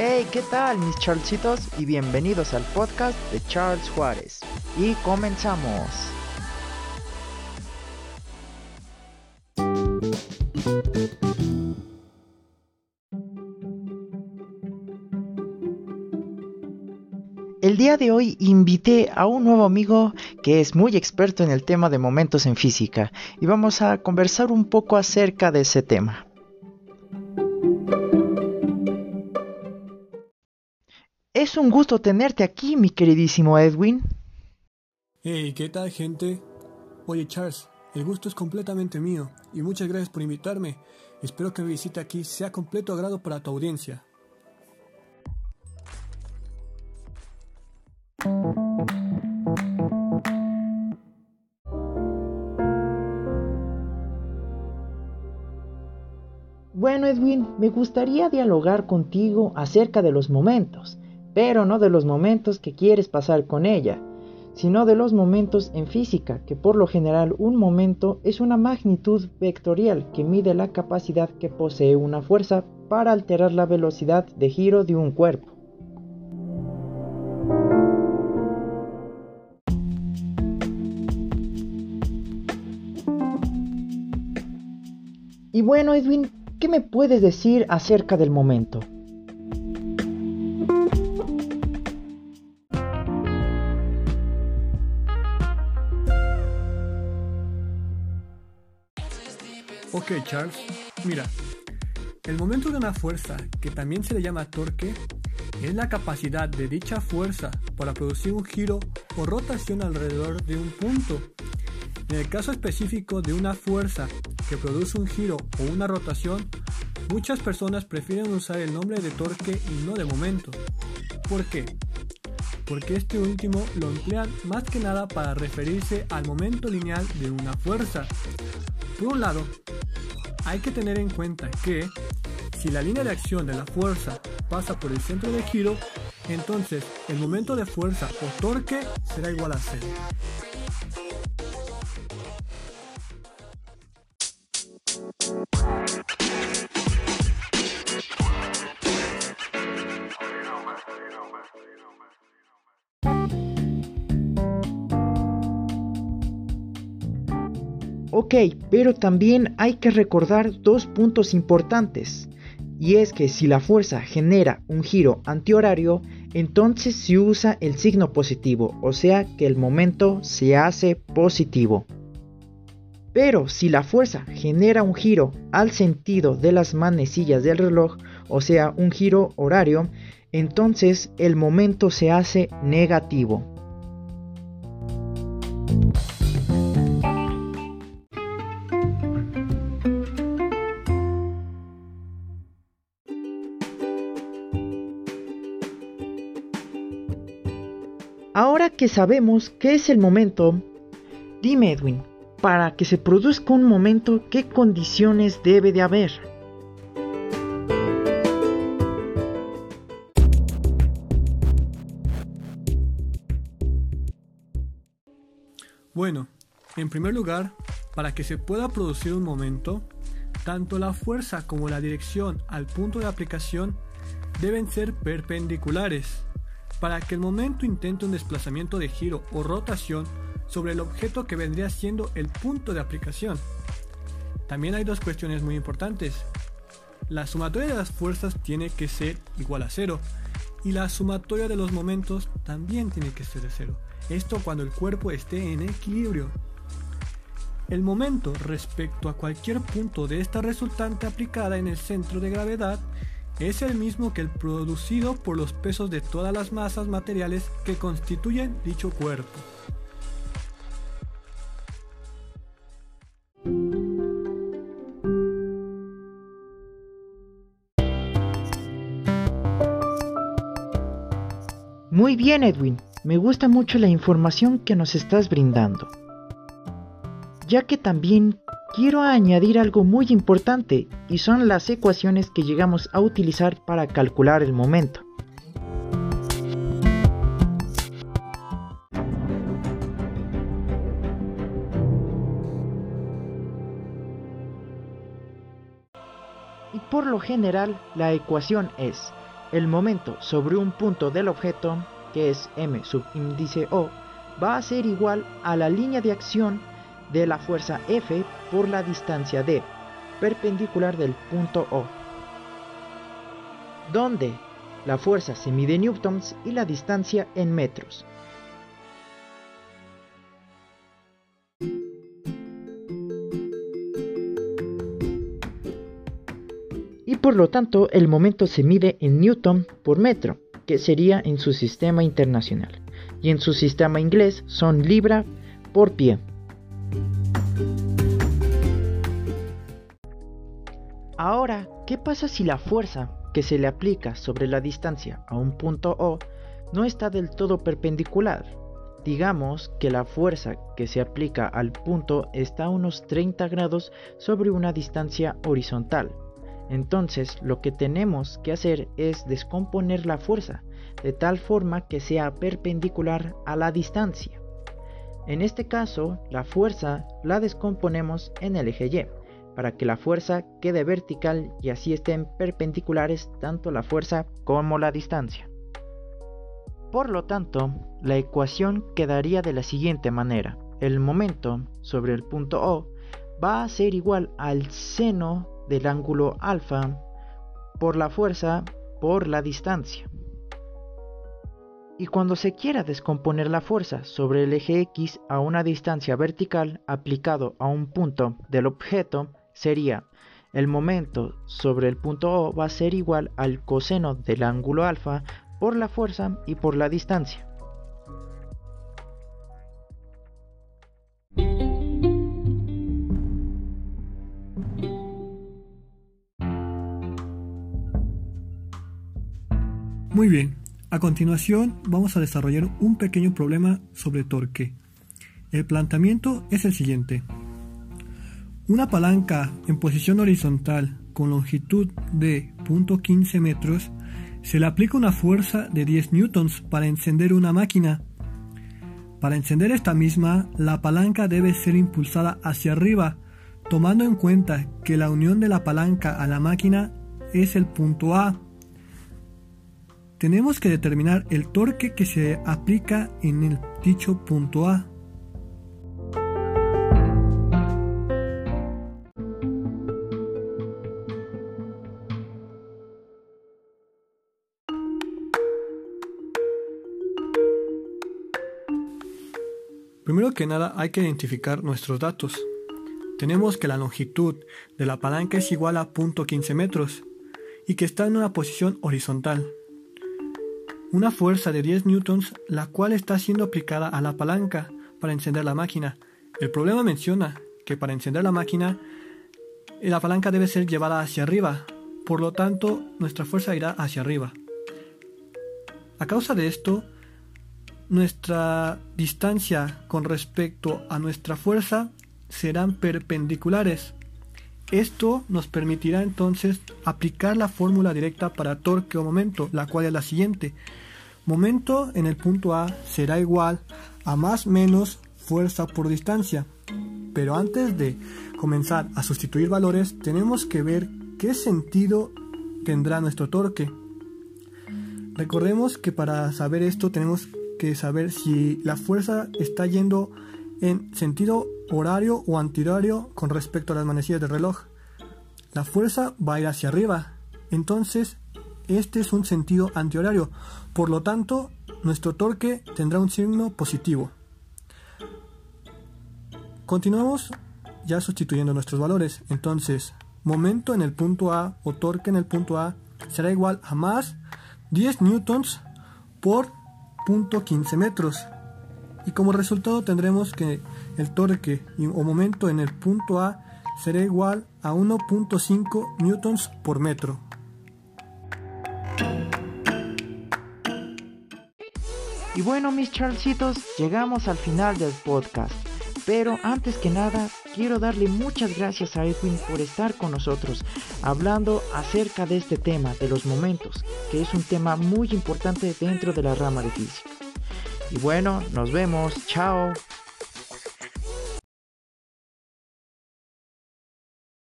Hey, ¿qué tal mis Charlesitos? Y bienvenidos al podcast de Charles Juárez. Y comenzamos. El día de hoy invité a un nuevo amigo que es muy experto en el tema de momentos en física y vamos a conversar un poco acerca de ese tema. Es un gusto tenerte aquí, mi queridísimo Edwin. Hey, ¿qué tal, gente? Oye, Charles, el gusto es completamente mío y muchas gracias por invitarme. Espero que mi visita aquí sea completo agrado para tu audiencia. Bueno, Edwin, me gustaría dialogar contigo acerca de los momentos, pero no de los momentos que quieres pasar con ella, sino de los momentos en física, que por lo general un momento es una magnitud vectorial que mide la capacidad que posee una fuerza para alterar la velocidad de giro de un cuerpo. Y bueno, Edwin, ¿qué me puedes decir acerca del momento? Ok, Charles, mira, el momento de una fuerza, que también se le llama torque, es la capacidad de dicha fuerza para producir un giro o rotación alrededor de un punto. En el caso específico de una fuerza que produce un giro o una rotación, muchas personas prefieren usar el nombre de torque y no de momento. ¿Por qué? Porque este último lo emplean más que nada para referirse al momento lineal de una fuerza. Por un lado, hay que tener en cuenta que si la línea de acción de la fuerza pasa por el centro de giro, entonces el momento de fuerza o torque será igual a cero. Ok, pero también hay que recordar dos puntos importantes. Y es que si la fuerza genera un giro antihorario, entonces se usa el signo positivo, o sea que el momento se hace positivo. Pero si la fuerza genera un giro al sentido de las manecillas del reloj, o sea un giro horario, entonces el momento se hace negativo. Ahora que sabemos qué es el momento, dime Edwin, para que se produzca un momento, ¿qué condiciones debe de haber? Bueno, en primer lugar, para que se pueda producir un momento, tanto la fuerza como la dirección al punto de aplicación deben ser perpendiculares para que el momento intente un desplazamiento de giro o rotación sobre el objeto que vendría siendo el punto de aplicación. También hay dos cuestiones muy importantes. La sumatoria de las fuerzas tiene que ser igual a cero y la sumatoria de los momentos también tiene que ser de cero. Esto cuando el cuerpo esté en equilibrio. El momento respecto a cualquier punto de esta resultante aplicada en el centro de gravedad es el mismo que el producido por los pesos de todas las masas materiales que constituyen dicho cuerpo. Muy bien Edwin, me gusta mucho la información que nos estás brindando. Ya que también quiero añadir algo muy importante y son las ecuaciones que llegamos a utilizar para calcular el momento. Y por lo general la ecuación es el momento sobre un punto del objeto, que es m subíndice O, va a ser igual a la línea de acción de la fuerza F por la distancia d, perpendicular del punto O, donde la fuerza se mide en newtons y la distancia en metros. Y por lo tanto el momento se mide en newton por metro, que sería en su sistema internacional, y en su sistema inglés son libra por pie. Ahora, ¿qué pasa si la fuerza que se le aplica sobre la distancia a un punto O no está del todo perpendicular? Digamos que la fuerza que se aplica al punto está a unos 30 grados sobre una distancia horizontal. Entonces lo que tenemos que hacer es descomponer la fuerza de tal forma que sea perpendicular a la distancia. En este caso, la fuerza la descomponemos en el eje Y para que la fuerza quede vertical y así estén perpendiculares tanto la fuerza como la distancia. Por lo tanto, la ecuación quedaría de la siguiente manera. El momento sobre el punto O va a ser igual al seno del ángulo alfa por la fuerza por la distancia. Y cuando se quiera descomponer la fuerza sobre el eje X a una distancia vertical aplicado a un punto del objeto, sería el momento sobre el punto O va a ser igual al coseno del ángulo alfa por la fuerza y por la distancia. Muy bien, a continuación vamos a desarrollar un pequeño problema sobre torque. El planteamiento es el siguiente. Una palanca en posición horizontal con longitud de 0.15 metros se le aplica una fuerza de 10 newtons para encender una máquina. Para encender esta misma, la palanca debe ser impulsada hacia arriba, tomando en cuenta que la unión de la palanca a la máquina es el punto A. Tenemos que determinar el torque que se aplica en el dicho punto A. Primero que nada hay que identificar nuestros datos. Tenemos que la longitud de la palanca es igual a 0.15 metros y que está en una posición horizontal. Una fuerza de 10 newtons la cual está siendo aplicada a la palanca para encender la máquina. El problema menciona que para encender la máquina la palanca debe ser llevada hacia arriba, por lo tanto nuestra fuerza irá hacia arriba. A causa de esto, nuestra distancia con respecto a nuestra fuerza serán perpendiculares. Esto nos permitirá entonces aplicar la fórmula directa para torque o momento, la cual es la siguiente. Momento en el punto A será igual a más menos fuerza por distancia. Pero antes de comenzar a sustituir valores, tenemos que ver qué sentido tendrá nuestro torque. Recordemos que para saber esto tenemos que saber si la fuerza está yendo en sentido horario o antihorario con respecto a las manecillas del reloj. La fuerza va a ir hacia arriba, entonces este es un sentido antihorario, por lo tanto nuestro torque tendrá un signo positivo. Continuamos ya sustituyendo nuestros valores, entonces momento en el punto A o torque en el punto A será igual a más 10 newtons por 15 metros. Y como resultado tendremos que el torque o momento en el punto A será igual a 1.5 newtons por metro. Y bueno, mis charlesitos, llegamos al final del podcast. Pero antes que nada, quiero darle muchas gracias a Edwin por estar con nosotros hablando acerca de este tema, de los momentos, que es un tema muy importante dentro de la rama de física. Y bueno, nos vemos, chao.